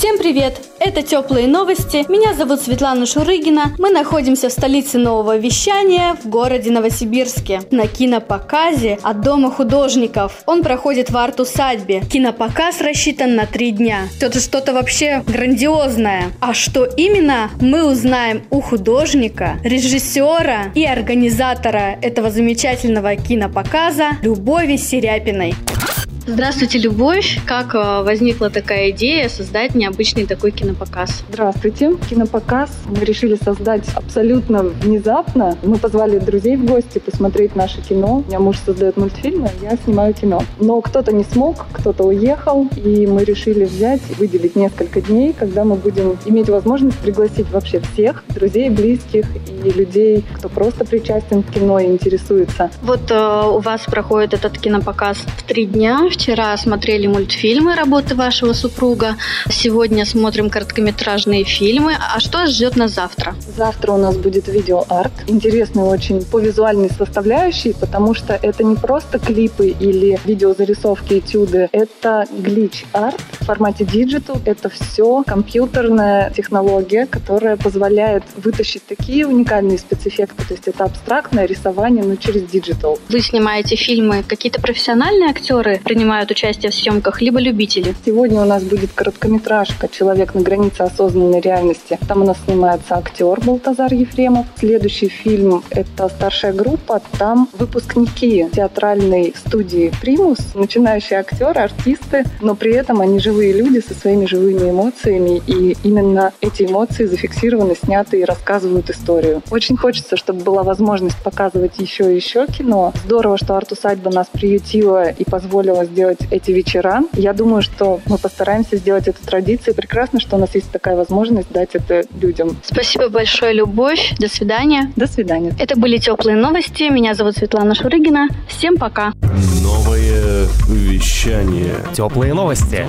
Всем привет! Это теплые новости. Меня зовут Светлана Шурыгина. Мы находимся в столице нового вещания в городе Новосибирске на кинопоказе от Дома художников. Он проходит в арт-усадьбе. Кинопоказ рассчитан на три дня. Это что-то вообще грандиозное. А что именно, мы узнаем у художника, режиссера и организатора этого замечательного кинопоказа Любови Серяпиной. Здравствуйте, Любовь. Как э, возникла такая идея создать необычный такой кинопоказ? Здравствуйте. Кинопоказ мы решили создать абсолютно внезапно. Мы позвали друзей в гости посмотреть наше кино. У меня муж создает мультфильмы, я снимаю кино. Но кто-то не смог, кто-то уехал, и мы решили взять выделить несколько дней, когда мы будем иметь возможность пригласить вообще всех, друзей, близких и людей, кто просто причастен к кино и интересуется. Вот э, у вас проходит этот кинопоказ в три дня. Вчера смотрели мультфильмы работы вашего супруга. Сегодня смотрим короткометражные фильмы. А что ждет нас завтра? Завтра у нас будет видеоарт. Интересный очень по визуальной составляющей, потому что это не просто клипы или видеозарисовки, этюды. Это glitch-art в формате digital. Это все компьютерная технология, которая позволяет вытащить такие уникальные спецэффекты. То есть это абстрактное рисование, но через digital. Вы снимаете фильмы. Какие-то профессиональные актеры принимают участие в съемках, либо любители? Сегодня у нас будет короткометражка «Человек на границе осознанной реальности». Там у нас снимается актер Балтазар Ефремов. Следующий фильм – это «Старшая группа». Там выпускники театральной студии «Примус», начинающие актеры, артисты, но при этом они живые люди со своими живыми эмоциями, и именно эти эмоции зафиксированы, сняты и рассказывают историю. Очень хочется, чтобы была возможность показывать еще и еще кино. Здорово, что арт-усадьба нас приютила и позволила сделать эти вечера. Я думаю, что мы постараемся сделать это традицией. Прекрасно, что у нас есть такая возможность дать это людям. Спасибо большое, Любовь. До свидания. До свидания. Это были теплые новости. Меня зовут Светлана Шурыгина. Всем пока. Новое вещание. Теплые новости.